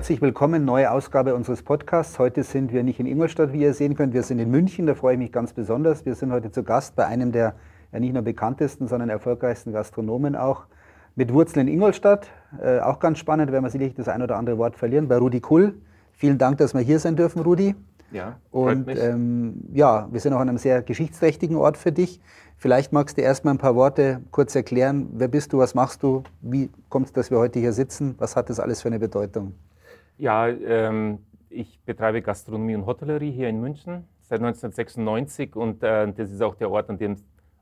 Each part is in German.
Herzlich willkommen, neue Ausgabe unseres Podcasts. Heute sind wir nicht in Ingolstadt, wie ihr sehen könnt, wir sind in München, da freue ich mich ganz besonders. Wir sind heute zu Gast bei einem der ja nicht nur bekanntesten, sondern erfolgreichsten Gastronomen auch, mit Wurzeln in Ingolstadt. Äh, auch ganz spannend, werden wir sicherlich das ein oder andere Wort verlieren, bei Rudi Kull. Vielen Dank, dass wir hier sein dürfen, Rudi. Ja, und ähm, ja, wir sind auch an einem sehr geschichtsträchtigen Ort für dich. Vielleicht magst du erst mal ein paar Worte kurz erklären. Wer bist du, was machst du, wie kommt es, dass wir heute hier sitzen? Was hat das alles für eine Bedeutung? Ja, ähm, ich betreibe Gastronomie und Hotellerie hier in München seit 1996 und äh, das ist auch der Ort, an dem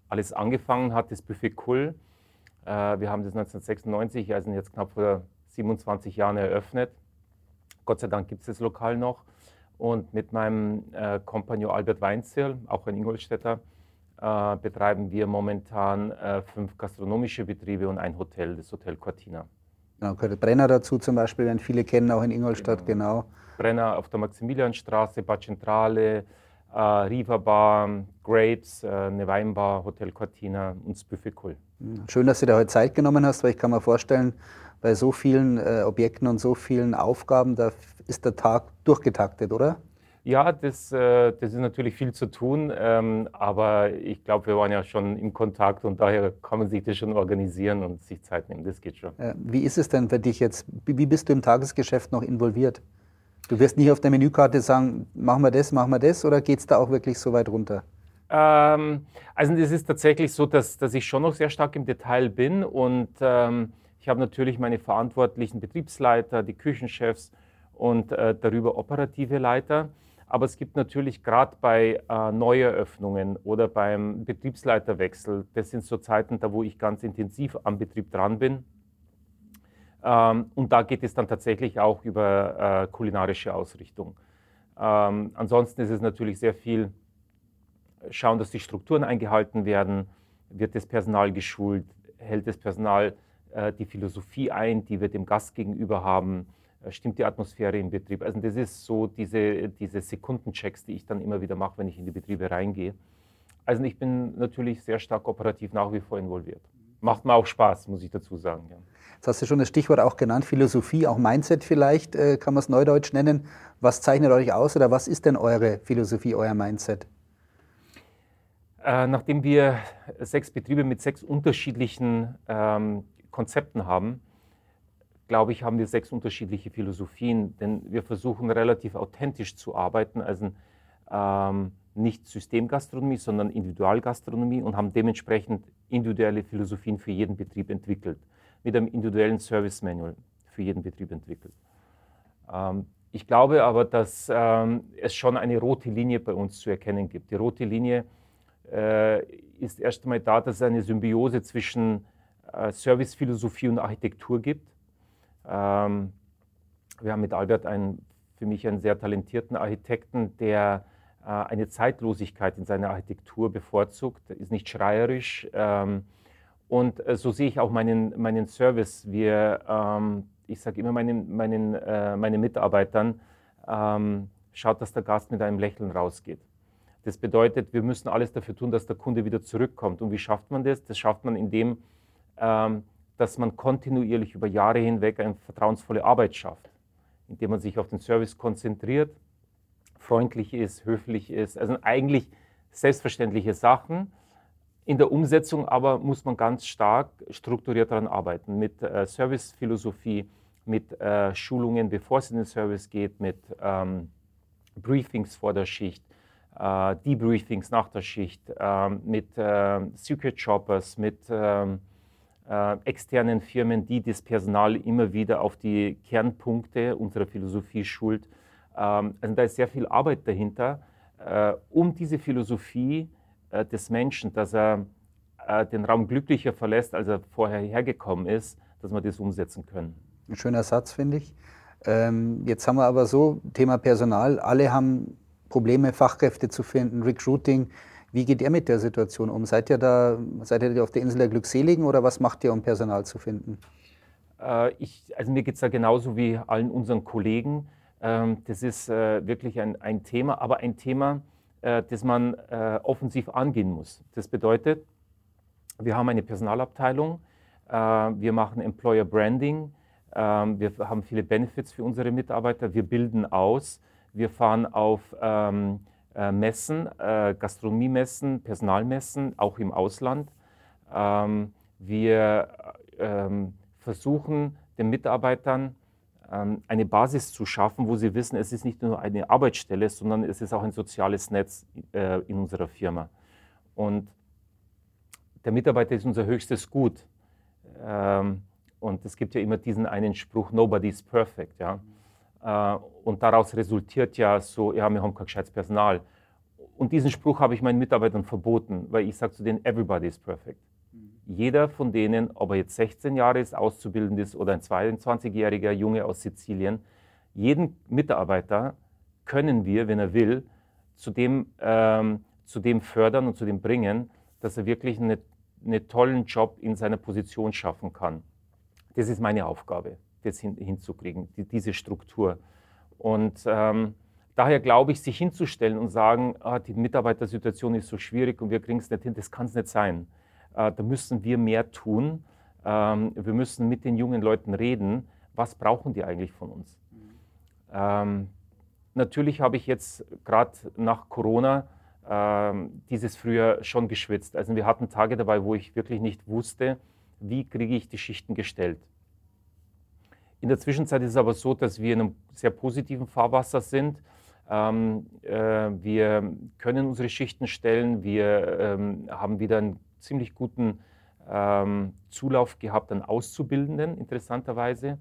alles angefangen hat, das Buffet Kull. Äh, wir haben das 1996, also jetzt knapp vor 27 Jahren eröffnet. Gott sei Dank gibt es das Lokal noch. Und mit meinem äh, Kompagnon Albert Weinzierl, auch ein Ingolstädter, äh, betreiben wir momentan äh, fünf gastronomische Betriebe und ein Hotel, das Hotel Cortina. Genau, gehört Brenner dazu zum Beispiel, werden viele kennen, auch in Ingolstadt, genau. genau. Brenner auf der Maximilianstraße, Bad Centrale, äh, Riva Bar, Grapes, äh, eine Weinbar, Hotel Cortina und das Buffet Cool. Schön, dass du dir heute Zeit genommen hast, weil ich kann mir vorstellen, bei so vielen äh, Objekten und so vielen Aufgaben, da ist der Tag durchgetaktet, oder? Ja, das, äh, das ist natürlich viel zu tun, ähm, aber ich glaube, wir waren ja schon im Kontakt und daher kann man sich das schon organisieren und sich Zeit nehmen. Das geht schon. Wie ist es denn für dich jetzt? Wie bist du im Tagesgeschäft noch involviert? Du wirst nicht auf der Menükarte sagen, machen wir das, machen wir das, oder geht es da auch wirklich so weit runter? Ähm, also es ist tatsächlich so, dass, dass ich schon noch sehr stark im Detail bin und ähm, ich habe natürlich meine verantwortlichen Betriebsleiter, die Küchenchefs und äh, darüber operative Leiter. Aber es gibt natürlich gerade bei äh, Neueröffnungen oder beim Betriebsleiterwechsel, das sind so Zeiten, da wo ich ganz intensiv am Betrieb dran bin. Ähm, und da geht es dann tatsächlich auch über äh, kulinarische Ausrichtung. Ähm, ansonsten ist es natürlich sehr viel schauen, dass die Strukturen eingehalten werden, wird das Personal geschult, hält das Personal äh, die Philosophie ein, die wir dem Gast gegenüber haben, äh, stimmt die Atmosphäre im Betrieb. Also das ist so diese, diese Sekundenchecks, die ich dann immer wieder mache, wenn ich in die Betriebe reingehe. Also ich bin natürlich sehr stark operativ nach wie vor involviert. Macht mir auch Spaß, muss ich dazu sagen. Ja. Jetzt hast du schon das Stichwort auch genannt, Philosophie, auch Mindset vielleicht, äh, kann man es neudeutsch nennen. Was zeichnet euch aus oder was ist denn eure Philosophie, euer Mindset? Äh, nachdem wir sechs Betriebe mit sechs unterschiedlichen ähm, Konzepten haben, glaube ich, haben wir sechs unterschiedliche Philosophien, denn wir versuchen relativ authentisch zu arbeiten, also ähm, nicht Systemgastronomie, sondern Individualgastronomie und haben dementsprechend individuelle Philosophien für jeden Betrieb entwickelt mit einem individuellen Service Manual für jeden Betrieb entwickelt. Ähm, ich glaube aber, dass ähm, es schon eine rote Linie bei uns zu erkennen gibt. Die rote Linie äh, ist erst einmal da, dass es eine Symbiose zwischen äh, Servicephilosophie und Architektur gibt. Ähm, wir haben mit Albert einen, für mich einen sehr talentierten Architekten, der äh, eine Zeitlosigkeit in seiner Architektur bevorzugt, ist nicht schreierisch. Ähm, und äh, so sehe ich auch meinen, meinen Service. Wir, ähm, ich sage immer meinen, meinen, äh, meinen Mitarbeitern, ähm, schaut, dass der Gast mit einem Lächeln rausgeht. Das bedeutet, wir müssen alles dafür tun, dass der Kunde wieder zurückkommt. Und wie schafft man das? Das schafft man, indem ähm, dass man kontinuierlich über Jahre hinweg eine vertrauensvolle Arbeit schafft, indem man sich auf den Service konzentriert, freundlich ist, höflich ist. Also eigentlich selbstverständliche Sachen in der Umsetzung aber muss man ganz stark strukturiert daran arbeiten, mit äh, Servicephilosophie, mit äh, Schulungen, bevor es in den Service geht, mit ähm, Briefings vor der Schicht, äh, Debriefings nach der Schicht, ähm, mit äh, Secret Shoppers, mit ähm, äh, externen Firmen, die das Personal immer wieder auf die Kernpunkte unserer Philosophie schult. Ähm, also da ist sehr viel Arbeit dahinter, äh, um diese Philosophie äh, des Menschen, dass er äh, den Raum glücklicher verlässt, als er vorher hergekommen ist, dass wir das umsetzen können. Ein schöner Satz, finde ich. Ähm, jetzt haben wir aber so, Thema Personal, alle haben Probleme, Fachkräfte zu finden, Recruiting. Wie geht ihr mit der Situation um? Seid ihr da, seid ihr auf der Insel der Glückseligen oder was macht ihr, um Personal zu finden? Äh, ich, also mir geht es da genauso wie allen unseren Kollegen. Ähm, das ist äh, wirklich ein, ein Thema, aber ein Thema, äh, das man äh, offensiv angehen muss. Das bedeutet, wir haben eine Personalabteilung, äh, wir machen Employer Branding, Ähm, wir haben viele Benefits für unsere Mitarbeiter. Wir bilden aus. Wir fahren auf ähm, äh, Messen, äh, Gastronomiemessen, Personalmessen, auch im Ausland. Ähm, wir ähm, versuchen den Mitarbeitern ähm, eine Basis zu schaffen, wo sie wissen, es ist nicht nur eine Arbeitsstelle, sondern es ist auch ein soziales Netz äh, in unserer Firma. Und der Mitarbeiter ist unser höchstes Gut. Und es gibt ja immer diesen einen Spruch, nobody is perfect. Ja? Äh, und daraus resultiert ja so, ja, wir haben kein gescheites Personal. Und diesen Spruch habe ich meinen Mitarbeitern verboten, weil ich sage zu denen, everybody is perfect. Jeder von denen, ob er jetzt 16 Jahre ist, auszubildend ist oder ein 22-jähriger Junge aus Sizilien, jeden Mitarbeiter können wir, wenn er will, zu dem, ähm, zu dem fördern und zu dem bringen, dass er wirklich einen eine tollen Job in seiner Position schaffen kann. Das ist meine Aufgabe, das hin, hinzukriegen, die, diese Struktur. Und ähm, daher glaube ich, sich hinzustellen und sagen, ah, die Mitarbeitersituation ist so schwierig und wir kriegen es nicht hin, das kann es nicht sein. Äh, da müssen wir mehr tun. Ähm, wir müssen mit den jungen Leuten reden. Was brauchen die eigentlich von uns? Ähm, natürlich habe ich jetzt gerade nach Corona ähm, dieses Frühjahr schon geschwitzt. Also wir hatten Tage dabei, wo ich wirklich nicht wusste, wie kriege ich die Schichten gestellt. In der Zwischenzeit ist es aber so, dass wir in einem sehr positiven Fahrwasser sind. Ähm, äh, wir können unsere Schichten stellen. Wir ähm, haben wieder einen ziemlich guten ähm, Zulauf gehabt an Auszubildenden, interessanterweise.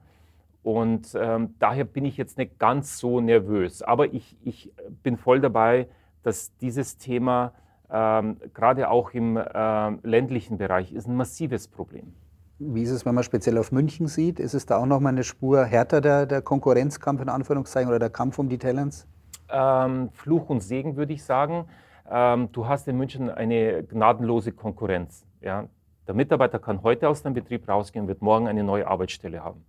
Und ähm, daher bin ich jetzt nicht ganz so nervös. Aber ich, ich bin voll dabei, dass dieses Thema ähm, gerade auch im äh, ländlichen Bereich ist ein massives Problem. Wie ist es, wenn man speziell auf München sieht? Ist es da auch nochmal eine Spur härter der, der Konkurrenzkampf in Anführungszeichen oder der Kampf um die Talents? Ähm, Fluch und Segen würde ich sagen. Ähm, du hast in München eine gnadenlose Konkurrenz. Ja? Der Mitarbeiter kann heute aus dem Betrieb rausgehen und wird morgen eine neue Arbeitsstelle haben.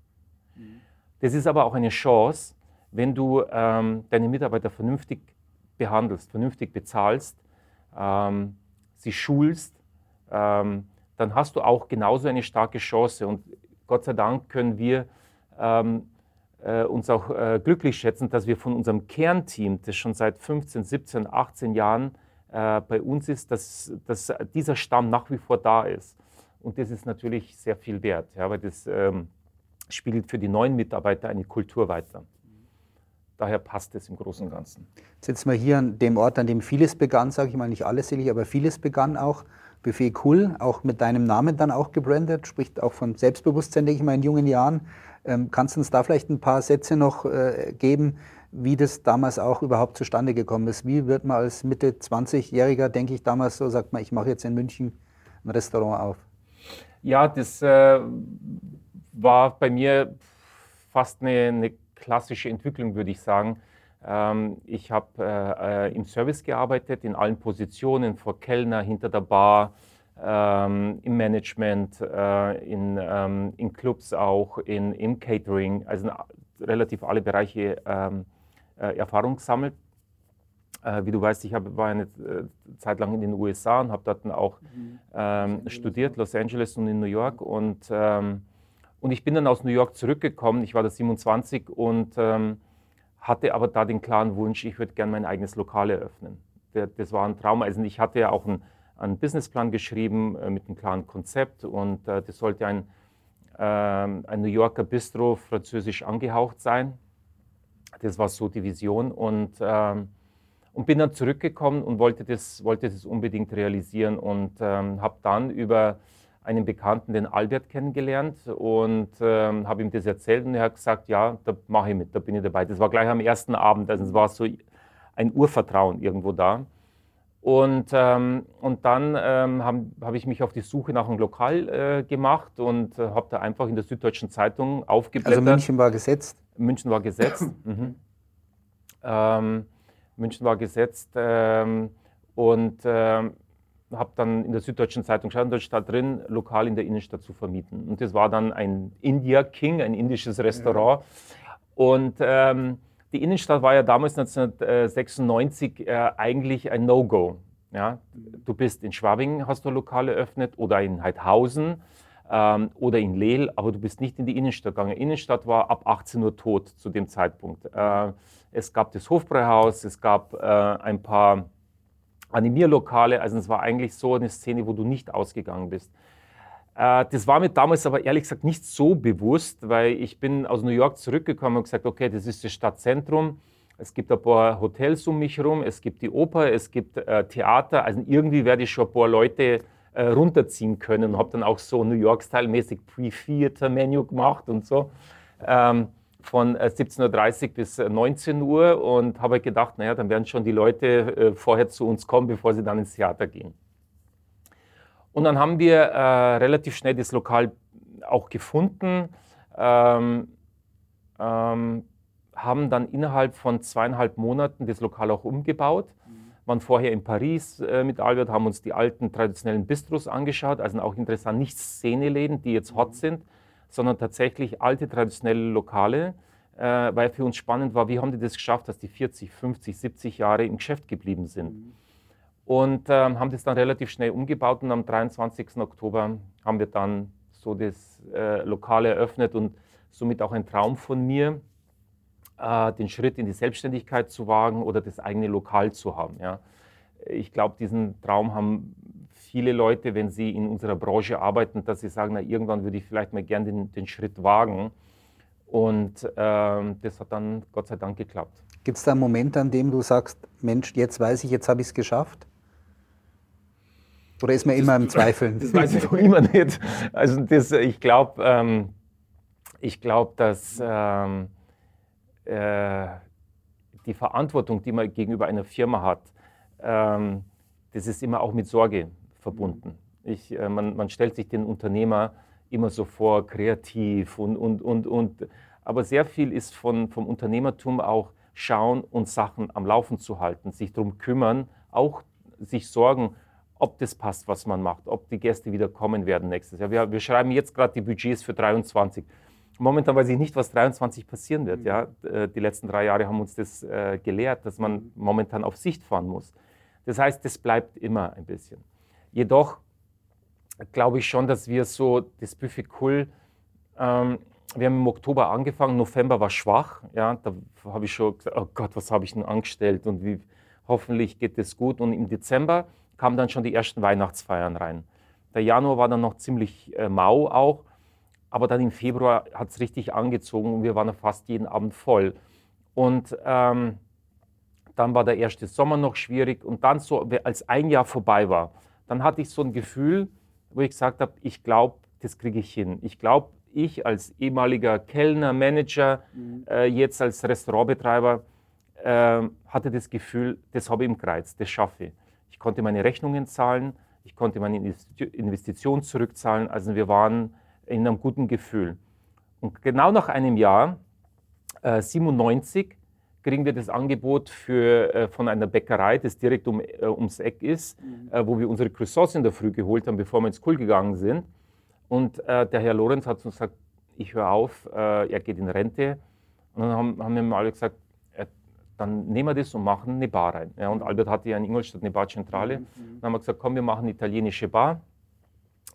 Mhm. Das ist aber auch eine Chance, wenn du ähm, deine Mitarbeiter vernünftig behandelst, vernünftig bezahlst, ähm, sie schulst, ähm, dann hast du auch genauso eine starke Chance. Und Gott sei Dank können wir ähm, äh, uns auch äh, glücklich schätzen, dass wir von unserem Kernteam, das schon seit 15, 17, 18 Jahren äh, bei uns ist, dass, dass dieser Stamm nach wie vor da ist. Und das ist natürlich sehr viel wert, ja, weil das ähm, spiegelt für die neuen Mitarbeiter eine Kultur weiter. Daher passt es im Großen und Ganzen. Jetzt sitzen wir hier an dem Ort, an dem vieles begann, sage ich mal, nicht alles aber vieles begann auch. Buffet Cool, auch mit deinem Namen dann auch gebrandet, spricht auch von Selbstbewusstsein, denke ich mal, in jungen Jahren. Ähm, kannst du uns da vielleicht ein paar Sätze noch äh, geben, wie das damals auch überhaupt zustande gekommen ist? Wie wird man als Mitte 20-Jähriger, denke ich damals so, sagt man, ich mache jetzt in München ein Restaurant auf? Ja, das äh, war bei mir fast eine, eine klassische Entwicklung, würde ich sagen. Ähm, ich habe äh, äh, im Service gearbeitet, in allen Positionen, vor Kellner, hinter der Bar, ähm, im Management, äh, in, ähm, in Clubs auch, in, im Catering, also relativ alle Bereiche Erfahrung gesammelt. Wie du weißt, ich hab, war eine Zeit lang in den USA und habe dort auch mhm. Studiert, Los Angeles und in New York. Und und ich bin dann aus New York zurückgekommen, ich war da 27 und hatte aber da den klaren Wunsch, ich würde gerne mein eigenes Lokal eröffnen. Das war ein Traum. Also ich hatte ja auch einen, einen Businessplan geschrieben äh, mit einem klaren Konzept und äh, das sollte ein, äh, ein New Yorker Bistro französisch angehaucht sein. Das war so die Vision und, ähm, und bin dann zurückgekommen und wollte das, wollte das unbedingt realisieren und ähm, habe dann über einen Bekannten, den Albert, kennengelernt und ähm, habe ihm das erzählt und er hat gesagt, ja, da mache ich mit, da bin ich dabei. Das war gleich am ersten Abend, also es war so ein Urvertrauen irgendwo da. Und, ähm, und dann ähm, habe hab ich mich auf die Suche nach einem Lokal äh, gemacht und äh, habe da einfach in der Süddeutschen Zeitung aufgeblättert. Also München war gesetzt? München war gesetzt. mhm. Ähm, München war gesetzt ähm, und ähm, habe dann in der Süddeutschen Zeitung geschaut, stand drin, lokal in der Innenstadt zu vermieten. Und das war dann ein India King, ein indisches Restaurant. Ja. Und ähm, die Innenstadt war ja damals 1996 äh, eigentlich ein No-Go. Ja? Du bist in Schwabing, hast du Lokale eröffnet oder in Heidhausen. ähm, oder in Lehl, aber du bist nicht in die Innenstadt gegangen. Innenstadt war ab 18 Uhr tot zu dem Zeitpunkt. Äh, es gab das Hofbräuhaus, es gab äh, ein paar Animierlokale, also es war eigentlich so eine Szene, wo du nicht ausgegangen bist. Äh, das war mir damals aber ehrlich gesagt nicht so bewusst, weil ich bin aus New York zurückgekommen und gesagt, okay, das ist das Stadtzentrum. Es gibt ein paar Hotels um mich herum, es gibt die Oper, es gibt äh, Theater. Also irgendwie werde ich schon ein paar Leute äh, runterziehen können und habe dann auch so New York-Style-mäßig Pre-Theater-Menu gemacht und so. Ähm, von 17.30 Uhr bis 19 Uhr und habe gedacht, naja, dann werden schon die Leute äh, vorher zu uns kommen, bevor sie dann ins Theater gehen. Und dann haben wir äh, relativ schnell das Lokal auch gefunden, ähm, ähm, haben dann innerhalb von zweieinhalb Monaten das Lokal auch umgebaut. Mhm. Waren vorher in Paris äh, mit Albert, haben uns die alten traditionellen Bistros angeschaut, also auch interessant, nicht Szeneläden, die jetzt hot mhm. sind, sondern tatsächlich alte traditionelle Lokale, äh, weil für uns spannend war, wie haben die das geschafft, dass die 40, 50, 70 Jahre im Geschäft geblieben sind. Mhm und ähm, haben das dann relativ schnell umgebaut und am 23. Oktober haben wir dann so das äh, Lokal eröffnet und somit auch ein Traum von mir, äh, den Schritt in die Selbstständigkeit zu wagen oder das eigene Lokal zu haben. Ja. Ich glaube, diesen Traum haben viele Leute, wenn sie in unserer Branche arbeiten, dass sie sagen, na, irgendwann würde ich vielleicht mal gern den, den Schritt wagen. Und äh, das hat dann Gott sei Dank geklappt. Gibt es da einen Moment, an dem du sagst, Mensch, jetzt weiß ich, jetzt habe ich es geschafft? Oder ist man immer im Zweifeln? Das weiß ich doch immer nicht. Also das, ich glaube, ähm, ich glaube, dass ähm, äh, die Verantwortung, die man gegenüber einer Firma hat, ähm, das ist immer auch mit Sorge verbunden. Ich, äh, man, man, stellt sich den Unternehmer immer so vor, kreativ und, und, und, und. Aber sehr viel ist von, vom Unternehmertum auch schauen und Sachen am Laufen zu halten, sich darum kümmern, auch sich Sorgen ob das passt, was man macht, ob die Gäste wieder kommen werden nächstes Jahr. Wir, wir schreiben jetzt gerade die Budgets für 23. Momentan weiß ich nicht, was 23 passieren wird. Ja? Äh, die letzten drei Jahre haben uns das äh, gelehrt, dass man momentan auf Sicht fahren muss. Das heißt, das bleibt immer ein bisschen. Jedoch glaube ich schon, dass wir so das Buffet Cool, ähm, wir haben im Oktober angefangen, November war schwach. Ja? Da habe ich schon gesagt, oh Gott, was habe ich denn angestellt und wie, hoffentlich geht es gut. Und im Dezember kamen dann schon die ersten Weihnachtsfeiern rein. Der Januar war dann noch ziemlich äh, mau auch, aber dann im Februar hat es richtig angezogen und wir waren fast jeden Abend voll. Und ähm, dann war der erste Sommer noch schwierig und dann so, als ein Jahr vorbei war, dann hatte ich so ein Gefühl, wo ich gesagt habe, ich glaube, das kriege ich hin. Ich glaube, ich als ehemaliger Kellner, Manager, mhm. äh, jetzt als Restaurantbetreiber, äh, hatte das Gefühl, das habe ich im Kreuz, das schaffe ich. Ich konnte meine Rechnungen zahlen, ich konnte meine Investition zurückzahlen. Also wir waren in einem guten Gefühl. Und genau nach einem Jahr, äh, 97, kriegen wir das Angebot für, äh, von einer Bäckerei, das direkt um, äh, ums Eck ist, mhm. äh, wo wir unsere Croissants in der Früh geholt haben, bevor wir ins Kohl gegangen sind. Und äh, der Herr Lorenz hat uns gesagt, ich höre auf, äh, er geht in Rente. Und dann haben, haben wir mal alle gesagt, dann nehmen wir das und machen eine Bar rein. Ja, und Albert hatte ja in Ingolstadt eine Barzentrale. Mhm. Dann haben wir gesagt, komm, wir machen eine italienische Bar.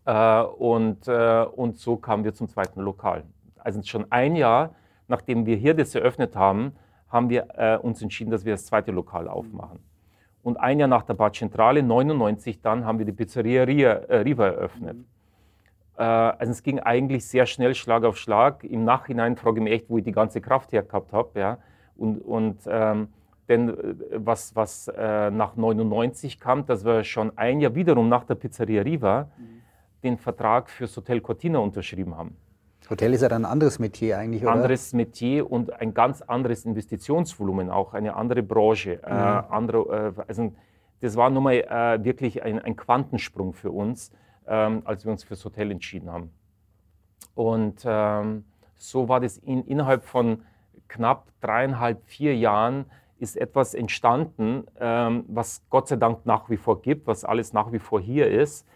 Äh, und, äh, und so kamen wir zum zweiten Lokal. Also schon ein Jahr, nachdem wir hier das eröffnet haben, haben wir äh, uns entschieden, dass wir das zweite Lokal aufmachen. Und ein Jahr nach der Barzentrale, 99 dann, haben wir die Pizzeria äh, Riva eröffnet. Mhm. Äh, also es ging eigentlich sehr schnell, Schlag auf Schlag. Im Nachhinein frage ich mich echt, wo ich die ganze Kraft her gehabt habe. Ja. Und, und ähm, denn äh, was, was äh, nach 99 kam, dass wir schon ein Jahr wiederum nach der Pizzeria Riva mhm. den Vertrag fürs Hotel Cortina unterschrieben haben. Hotel ist ja dann ein anderes Metier eigentlich, oder? Anderes Metier und ein ganz anderes Investitionsvolumen, auch eine andere Branche. Mhm. Äh, andere, äh, also das war nun mal äh, wirklich ein, ein, Quantensprung für uns, ähm, als wir uns fürs Hotel entschieden haben. Und ähm, so war das in, innerhalb von knapp dreieinhalb, vier Jahren ist etwas entstanden, ähm, was Gott sei Dank nach wie vor gibt, was alles nach wie vor hier ist.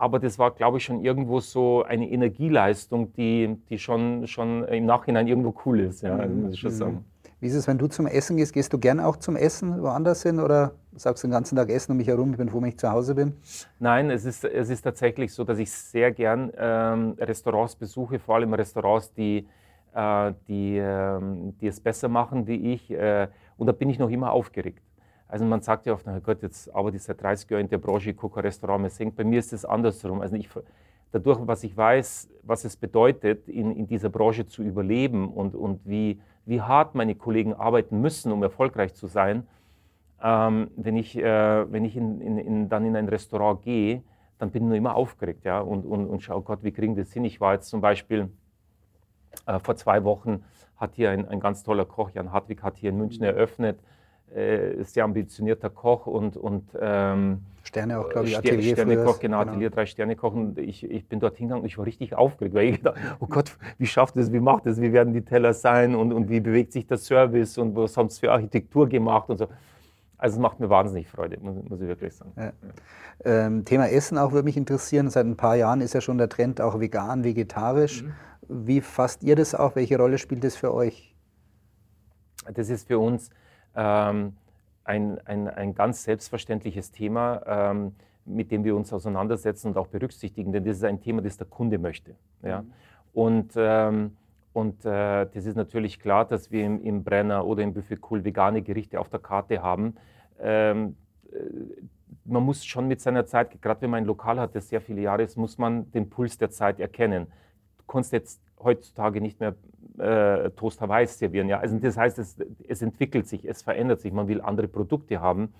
Aber das war, glaube ich, schon irgendwo so eine Energieleistung, die, die schon, schon im Nachhinein irgendwo cool ist, ja, muss ich schon sagen. Wie ist es, wenn du zum Essen gehst? Gehst du gern auch zum Essen woanders hin oder sagst du den ganzen Tag Essen um mich herum, ich bin froh, wenn ich zu Hause bin? Nein, es ist, es ist tatsächlich so, dass ich sehr gern ähm, Restaurants besuche, vor allem Restaurants, die, äh, die, äh, die es besser machen wie ich. Äh, und da bin ich noch immer aufgeregt. Also man sagt ja oft, na Gott, jetzt arbeite ich seit 30 Jahren in der Branche, ich gucke Restaurant, mir singt. Bei mir ist es andersrum. Also ich, dadurch, was ich weiß, was es bedeutet, in, in dieser Branche zu überleben und, und wie, wie hart meine Kollegen arbeiten müssen, um erfolgreich zu sein, ähm, wenn ich, äh, wenn ich in, in, in, dann in ein Restaurant gehe, dann bin ich nur immer aufgeregt ja? und, und, und schaue, Gott, wie kriegen das hin? Ich war jetzt zum Beispiel äh, vor zwei Wochen, hat hier ein, ein ganz toller Koch, Jan Hartwig, hat hier in München eröffnet, äh, sehr ambitionierter Koch und, und ähm, Sterne auch, glaube ich, Atelier Sternekoch, genau, genau, Atelier drei Sterne Koch. Und ich, ich bin dort hingegangen und ich war richtig aufgeregt, weil ich dachte, oh Gott, wie schafft es, wie macht es, wie werden die Teller sein und, und wie bewegt sich der Service und was haben sie für Architektur gemacht und so. Also es macht mir wahnsinnig Freude, muss, ich wirklich sagen. Ja. Ähm, Thema Essen auch würde mich interessieren. Seit ein paar Jahren ist ja schon der Trend auch vegan, vegetarisch. Mhm. Wie fasst ihr das auf? Welche Rolle spielt das für euch? Das ist für uns ähm, ein, ein, ein ganz selbstverständliches Thema, ähm, mit dem wir uns auseinandersetzen und auch berücksichtigen, denn das ist ein Thema, das der Kunde möchte. Ja? Mhm. Und, ähm, und äh, das ist natürlich klar, dass wir im, im Brenner oder im Buffet Cool vegane Gerichte auf der Karte haben. Ähm, äh, man muss schon mit seiner Zeit, gerade wenn man ein Lokal hat, das sehr viele Jahre ist, muss man den Puls der Zeit erkennen. Du kannst jetzt heutzutage nicht mehr äh, Toast Hawaii servieren. Ja? Also das heißt, es, es, entwickelt sich, es verändert sich. Man will andere Produkte haben,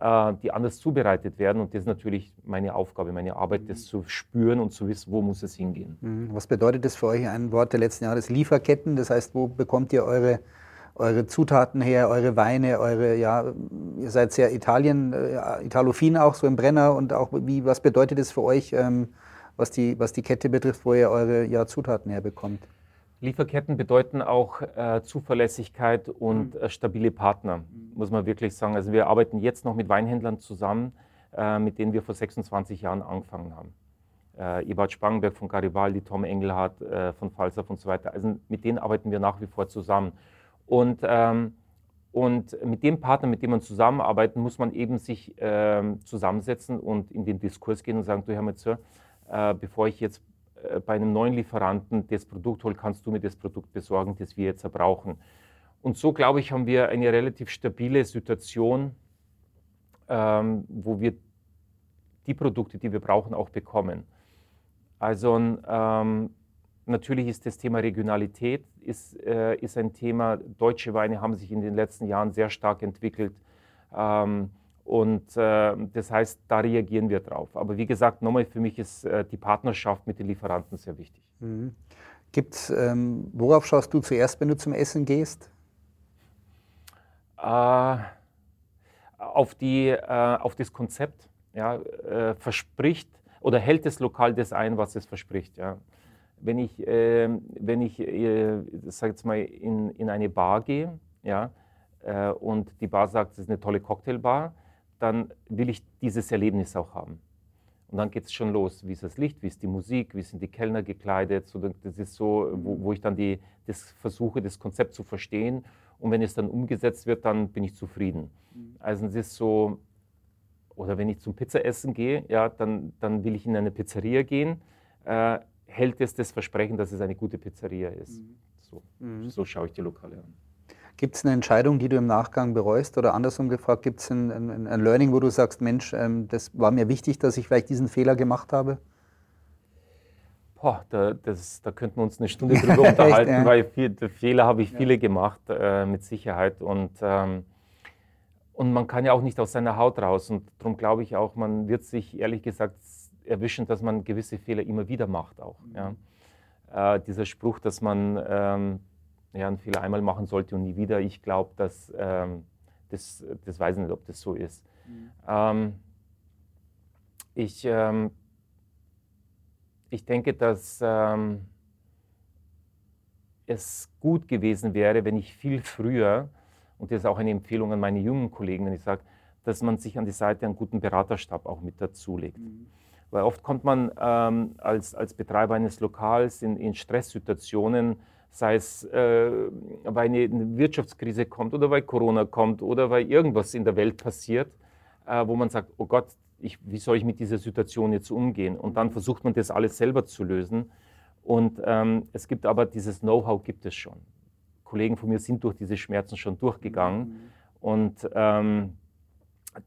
äh, die anders zubereitet werden. Und das ist natürlich meine Aufgabe, meine Arbeit, das zu spüren und zu wissen, wo muss es hingehen. Mhm. Was bedeutet das für euch? Ein Wort der letzten Jahre ist Lieferketten. Das heißt, wo bekommt ihr eure eure Zutaten her, eure Weine, eure, ja, ihr seid sehr Italien, äh, Italofin auch, so im Brenner und auch, wie, was bedeutet das für euch, ähm, was, die, was die Kette betrifft, wo ihr eure ja, Zutaten herbekommt? Lieferketten bedeuten auch äh, Zuverlässigkeit und mhm. äh, stabile Partner, mhm. muss man wirklich sagen. Also wir arbeiten jetzt noch mit Weinhändlern zusammen, äh, mit denen wir vor 26 Jahren angefangen haben. Äh, Ebert Spangenberg von Garibaldi, Tom Engelhardt äh, von Falsaff und so weiter. Also mit denen arbeiten wir nach wie vor zusammen. Und, ähm, und mit dem Partner, mit dem man zusammenarbeitet, muss man eben sich ähm, zusammensetzen und in den Diskurs gehen und sagen, du Herr Metzer, äh, bevor ich jetzt bei einem neuen Lieferanten das Produkt hole, kannst du mir das Produkt besorgen, das wir jetzt brauchen. Und so, glaube ich, haben wir eine relativ stabile Situation, ähm, wo wir die Produkte, die wir brauchen, auch bekommen. Also ähm, natürlich ist das Thema Regionalität ist, äh, ist ein Thema. Deutsche Weine haben sich in den letzten Jahren sehr stark entwickelt. Ähm, und äh, das heißt, da reagieren wir drauf. Aber wie gesagt, nochmal, für mich ist äh, die Partnerschaft mit den Lieferanten sehr wichtig. Mhm. Gibt's, ähm, worauf schaust du zuerst, wenn du zum Essen gehst? Äh, auf, die, äh, auf das Konzept. Ja, äh, verspricht oder hält das Lokal das ein, was es verspricht. Ja. Wenn ich, ähm, wenn ich äh, sag jetzt mal, in, in eine Bar gehe ja, und die Bar sagt, es ist eine tolle Cocktailbar, dann will ich dieses Erlebnis auch haben. Und dann geht es schon los. Wie ist das Licht, wie ist die Musik, wie sind die Kellner gekleidet. So, das ist so, wo, wo ich dann die, das versuche, das Konzept zu verstehen. Und wenn es dann umgesetzt wird, dann bin ich zufrieden. Mhm. Also es ist so, oder wenn ich zum Pizzaessen gehe, ja, dann, dann will ich in eine Pizzeria gehen. Äh, hält es das Versprechen, dass es eine gute Pizzeria ist. Mhm. So, mhm. so schaue ich die Lokale an. Gibt es eine Entscheidung, die du im Nachgang bereust? Oder andersrum gefragt, gibt es ein, ein, ein, Learning, wo du sagst, Mensch, ähm, das war mir wichtig, dass ich vielleicht diesen Fehler gemacht habe? Boah, da, das, da könnten wir uns eine Stunde drüber unterhalten, Echt, ja. weil viel, Fehler habe ich ja. viele gemacht, äh, mit Sicherheit. Und, ähm, und man kann ja auch nicht aus seiner Haut raus. Und darum glaube ich auch, man wird sich ehrlich gesagt erwischen, dass man gewisse Fehler immer wieder macht auch. Mhm. Ja. Äh, dieser Spruch, dass man ähm, ja, einen Fehler einmal machen sollte und nie wieder. Ich glaube, dass ähm, das, das weiß ich nicht, ob das so ist. Mhm. Ähm, ich, ähm, ich denke, dass ähm, es gut gewesen wäre, wenn ich viel früher, und das ist auch eine Empfehlung an meine jungen Kollegen, wenn ich sage, dass man sich an die Seite einen guten Beraterstab auch mit dazulegt. Mhm. Weil oft kommt man ähm, als, als Betreiber eines Lokals in, in Stresssituationen, sei es, äh, weil eine Wirtschaftskrise kommt oder weil Corona kommt oder weil irgendwas in der Welt passiert, äh, wo man sagt, oh Gott, ich, wie soll ich mit dieser Situation jetzt umgehen? Und dann versucht man das alles selber zu lösen. Und ähm, es gibt aber dieses Know-how gibt es schon. Kollegen von mir sind durch diese Schmerzen schon durchgegangen. Mhm. Und ähm,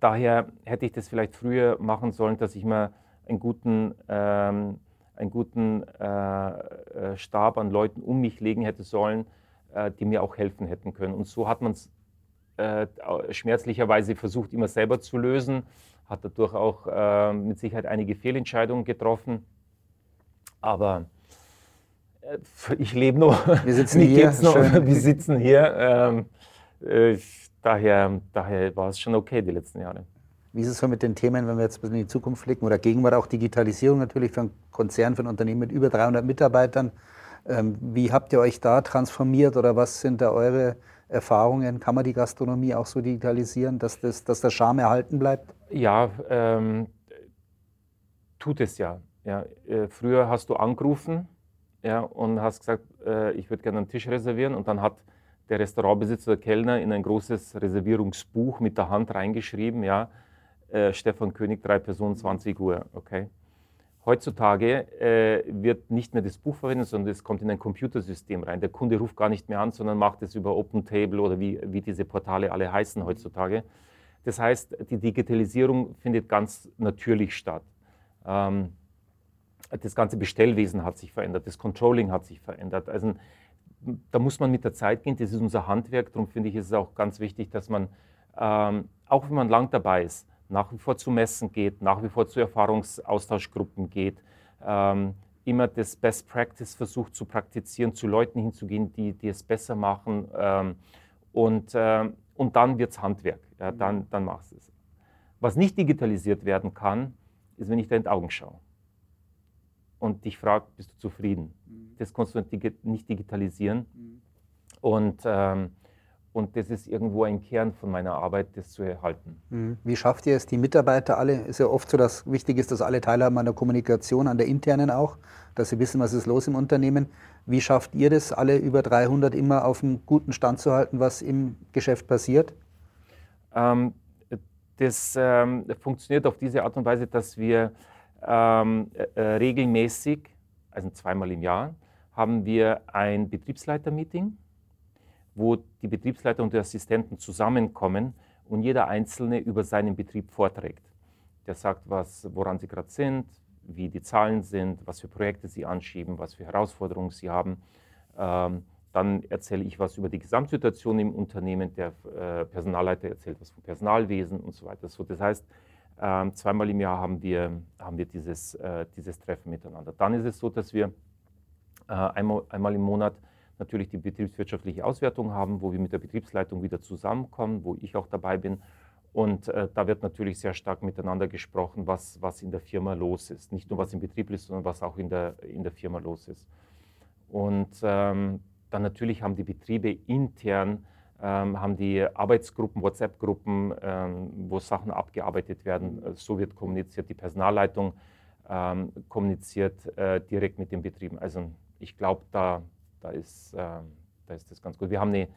daher hätte ich das vielleicht früher machen sollen, dass ich mir einen guten, ähm, einen guten äh, äh Stab an Leuten um mich legen hätte sollen, äh, die mir auch helfen hätten können. Und so hat man es äh, schmerzlicherweise versucht, immer selber zu lösen hat dadurch auch äh, mit Sicherheit einige Fehlentscheidungen getroffen. Aber äh, ich lebe noch. Wir sitzen hier. Noch. Wir sitzen hier. Ähm, äh, daher, daher war es schon okay die letzten Jahre. Wie ist es so mit den Themen, wenn wir jetzt in die Zukunft blicken oder Gegenwart auch Digitalisierung natürlich für einen Konzern, für ein Unternehmen mit über 300 Mitarbeitern? Ähm, wie habt ihr euch da transformiert oder was sind da eure Erfahrungen? Kann man die Gastronomie auch so digitalisieren, dass, das, dass der Charme erhalten bleibt? Ja, ähm, tut es ja. ja. Äh, früher hast du angerufen ja, und hast gesagt, äh, ich würde gerne einen Tisch reservieren und dann hat der Restaurantbesitzer, der Kellner in ein großes Reservierungsbuch mit der Hand reingeschrieben, ja, äh, Stefan König, drei Personen, 20 Uhr, okay. Heutzutage äh, wird nicht mehr das Buch verwendet, sondern es kommt in ein Computersystem rein. Der Kunde ruft gar nicht mehr an, sondern macht es über OpenTable oder wie, wie diese Portale alle heißen heutzutage. Das heißt, die Digitalisierung findet ganz natürlich statt. Ähm, das ganze Bestellwesen hat sich verändert, das Controlling hat sich verändert. Also da muss man mit der Zeit gehen, das ist unser Handwerk. Darum finde ich, ist es auch ganz wichtig, dass man, ähm, auch wenn man lang dabei ist, nach wie vor zu Messen geht, nach wie vor zu Erfahrungsaustauschgruppen geht, ähm, immer das Best Practice versucht zu praktizieren, zu Leuten hinzugehen, die, die es besser machen. Ähm, und, äh, und dann wird es Handwerk, ja, dann, dann machst du es. Was nicht digitalisiert werden kann, ist, wenn ich dir in die Augen schaue und dich frage, bist du zufrieden? Mhm. Das kannst du nicht digitalisieren. Mhm. Und ähm, und das ist irgendwo ein Kern von meiner Arbeit, das zu erhalten. Mhm. Wie schafft ihr es, die Mitarbeiter alle? Ist ja oft so, dass wichtig ist, dass alle teilhaben an der Kommunikation, an der internen auch, dass sie wissen, was ist los im Unternehmen. Wie schafft ihr das, alle über 300 immer auf einem guten Stand zu halten, was im Geschäft passiert? Ähm, das ähm, funktioniert auf diese Art und Weise, dass wir ähm, äh, regelmäßig, also zweimal im Jahr, haben wir ein Betriebsleiter-Meeting wo die Betriebsleiter und die Assistenten zusammenkommen und jeder Einzelne über seinen Betrieb vorträgt. Der sagt, was, woran sie gerade sind, wie die Zahlen sind, was für Projekte sie anschieben, was für Herausforderungen sie haben. Ähm, dann erzähle ich was über die Gesamtsituation im Unternehmen, der äh, Personalleiter erzählt was vom Personalwesen und so weiter. So, das heißt, ähm, zweimal im Jahr haben wir, haben wir dieses, äh, dieses Treffen miteinander. Dann ist es so, dass wir äh, einmal, einmal im Monat natürlich die betriebswirtschaftliche Auswertung haben, wo wir mit der Betriebsleitung wieder zusammenkommen, wo ich auch dabei bin. Und äh, da wird natürlich sehr stark miteinander gesprochen, was, was in der Firma los ist. Nicht nur was im Betrieb ist, sondern was auch in der, in der Firma los ist. Und ähm, dann natürlich haben die Betriebe intern, ähm, haben die Arbeitsgruppen, WhatsApp-Gruppen, ähm, wo Sachen abgearbeitet werden. So wird kommuniziert. Die Personalleitung ähm, kommuniziert äh, direkt mit den Betrieben. Also ich glaube, da, da ist, äh, da ist das ganz gut. Wir haben eine,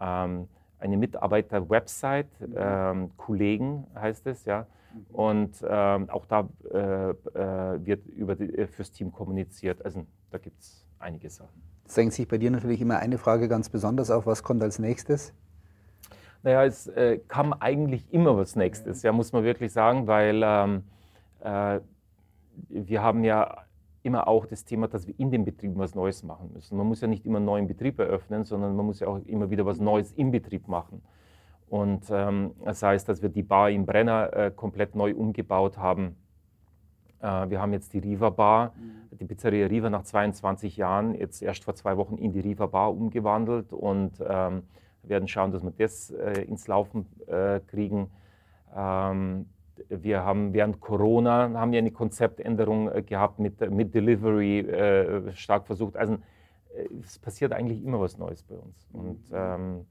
ähm, eine Mitarbeiter-Website, mhm. ähm, Kollegen heißt es, ja. Mhm. Und ähm, auch da äh, äh, wird über die, äh, fürs Team kommuniziert. Also da gibt es einige Sachen. Es drängt sich bei dir natürlich immer eine Frage ganz besonders auf, was kommt als nächstes? Naja, es äh, kam eigentlich immer was Nächstes, ja, muss man wirklich sagen, weil ähm, äh, wir haben ja immer auch das Thema, dass wir in den Betrieben was Neues machen müssen. Man muss ja nicht immer einen neuen Betrieb eröffnen, sondern man muss ja auch immer wieder was Neues im Betrieb machen. Und ähm, das heißt, dass wir die Bar im Brenner äh, komplett neu umgebaut haben. Äh, wir haben jetzt die Riva Bar, mhm. die Pizzeria Riva nach 22 Jahren, jetzt erst vor zwei Wochen in die Riva Bar umgewandelt und ähm, werden schauen, dass wir das äh, ins Laufen äh, kriegen. Ähm, wir haben während Corona haben wir eine Konzeptänderung äh, gehabt mit, äh, mit Delivery äh, stark versucht. Also äh, es passiert eigentlich immer was Neues bei uns. Und, ähm,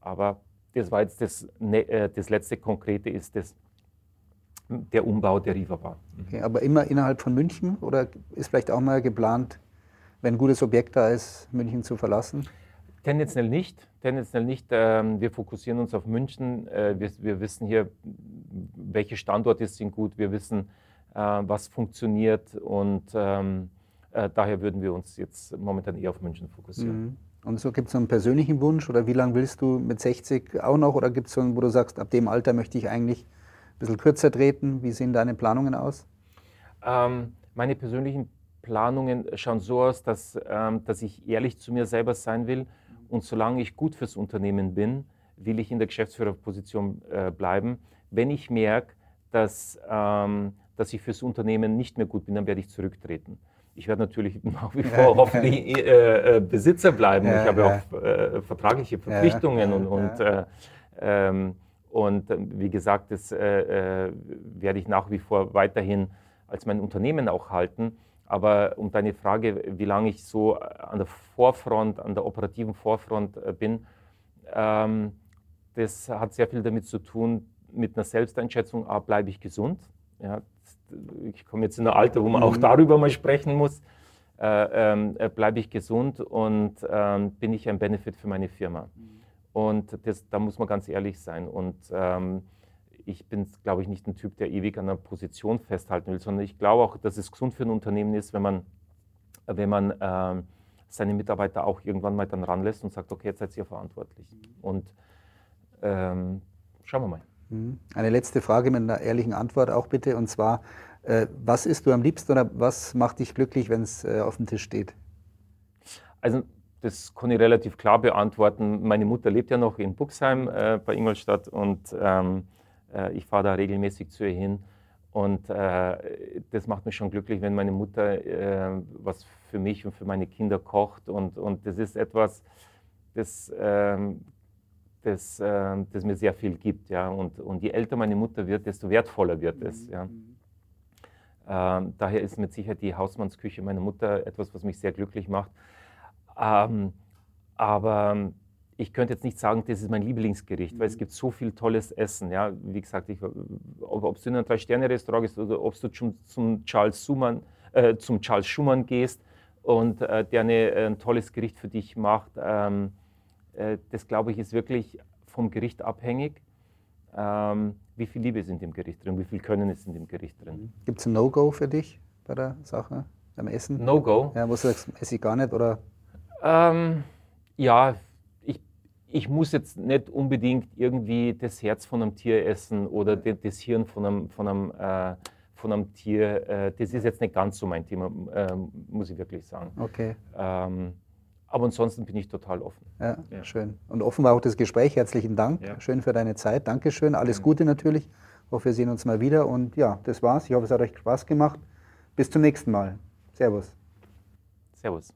aber das war jetzt das, ne, das letzte Konkrete ist das, der Umbau der Riva Bar. Okay, aber immer innerhalb von München oder ist vielleicht auch mal geplant, wenn ein gutes Objekt da ist, München zu verlassen? Tendenziell nicht. Tendenziell nicht. Ähm, wir fokussieren uns auf München. Äh, wir, wir wissen hier, welche Standorte sind gut. Wir wissen, äh, was funktioniert. Und ähm, äh, daher würden wir uns jetzt momentan eher auf München fokussieren. Mhm. Und so gibt es einen persönlichen Wunsch oder wie lange willst du mit 60 auch noch oder gibt es so einen, wo du sagst, ab dem Alter möchte ich eigentlich ein bisschen kürzer treten? Wie sehen deine Planungen aus? Ähm, meine persönlichen Planungen schauen so aus, dass, ähm, dass ich ehrlich zu mir selber sein will und solange ich gut fürs Unternehmen bin, will ich in der Geschäftsführerposition äh, bleiben. Wenn ich merke, dass, ähm, dass ich fürs Unternehmen nicht mehr gut bin, dann werde ich zurücktreten. Ich werde natürlich nach wie vor hoffentlich äh, äh, Besitzer bleiben. Ja, ich habe ja. auch äh, vertragliche Verpflichtungen ja, und, und, äh, ähm, und äh, wie gesagt, das werde ich nach wie vor weiterhin als mein Unternehmen auch halten. Aber um deine Frage, wie lange ich so an der Vorfront, an der operativen Vorfront bin, ähm, das hat sehr viel damit zu tun, mit einer Selbsteinschätzung, A, bleibe ich gesund. Ja, ich komme jetzt in ein Alter, wo man auch mhm. darüber mal sprechen muss. Äh, äh, bleibe ich gesund und äh, bin ich ein Benefit für meine Firma. Mhm. Und das, da muss man ganz ehrlich sein. Und ähm, ich bin, glaube ich, nicht ein Typ, der ewig an einer Position festhalten will, sondern ich glaube auch, dass es gesund für ein Unternehmen ist, wenn man, wenn man ähm, seine Mitarbeiter auch irgendwann mal dann ranlässt und sagt, okay, jetzt seid ihr verantwortlich. Mhm. Und ähm, schauen wir mal. Mhm. Eine letzte Frage mit einer ehrlichen Antwort auch bitte, und zwar, äh, was isst du am liebsten oder was macht dich glücklich, wenn es äh, auf dem Tisch steht? Also das kann ich relativ klar beantworten. Meine Mutter lebt ja noch in Buxheim äh, bei Ingolstadt und ähm, äh, ich fahre da regelmäßig zu ihr hin. Und äh, das macht mich schon glücklich, wenn meine Mutter äh, was für mich und für meine Kinder kocht. Und, und das ist etwas, das, ähm, das, äh, das mir sehr viel gibt. Ja? Und, und je älter meine Mutter wird, desto wertvoller wird es. Ja? Ähm, daher ist mit Sicherheit die Hausmannsküche meiner Mutter etwas, was mich sehr glücklich macht. Ähm, aber ich könnte jetzt nicht sagen, das ist mein Lieblingsgericht, weil es mhm. gibt so viel tolles Essen. Ja? Wie gesagt, ich, ob, ob du in ein Drei-Sterne-Restaurant gehst oder ob du zum, zum, Charles Schumann, äh, zum Charles Schumann gehst und äh, der eine, ein tolles Gericht für dich macht, ähm, äh, das glaube ich ist wirklich vom Gericht abhängig. Ähm, wie viel Liebe ist in dem Gericht drin, wie viel Können ist in dem Gericht drin. Mhm. Gibt es ein No-Go für dich bei der Sache, beim Essen? No-Go? Ja, wo du sagst, esse ich gar nicht oder? Ähm, ja, ich muss jetzt nicht unbedingt irgendwie das Herz von einem Tier essen oder das Hirn von einem, von einem, äh, von einem Tier. Äh, das ist jetzt nicht ganz so mein Thema, äh, muss ich wirklich sagen. Okay. Ähm, aber ansonsten bin ich total offen. Ja, ja, schön. Und offen war auch das Gespräch. Herzlichen Dank. Ja. Schön für deine Zeit. Dankeschön. Alles ja. Gute natürlich. Ich hoffe, wir sehen uns mal wieder. Und ja, das war's. Ich hoffe, es hat euch Spaß gemacht. Bis zum nächsten Mal. Servus. Servus.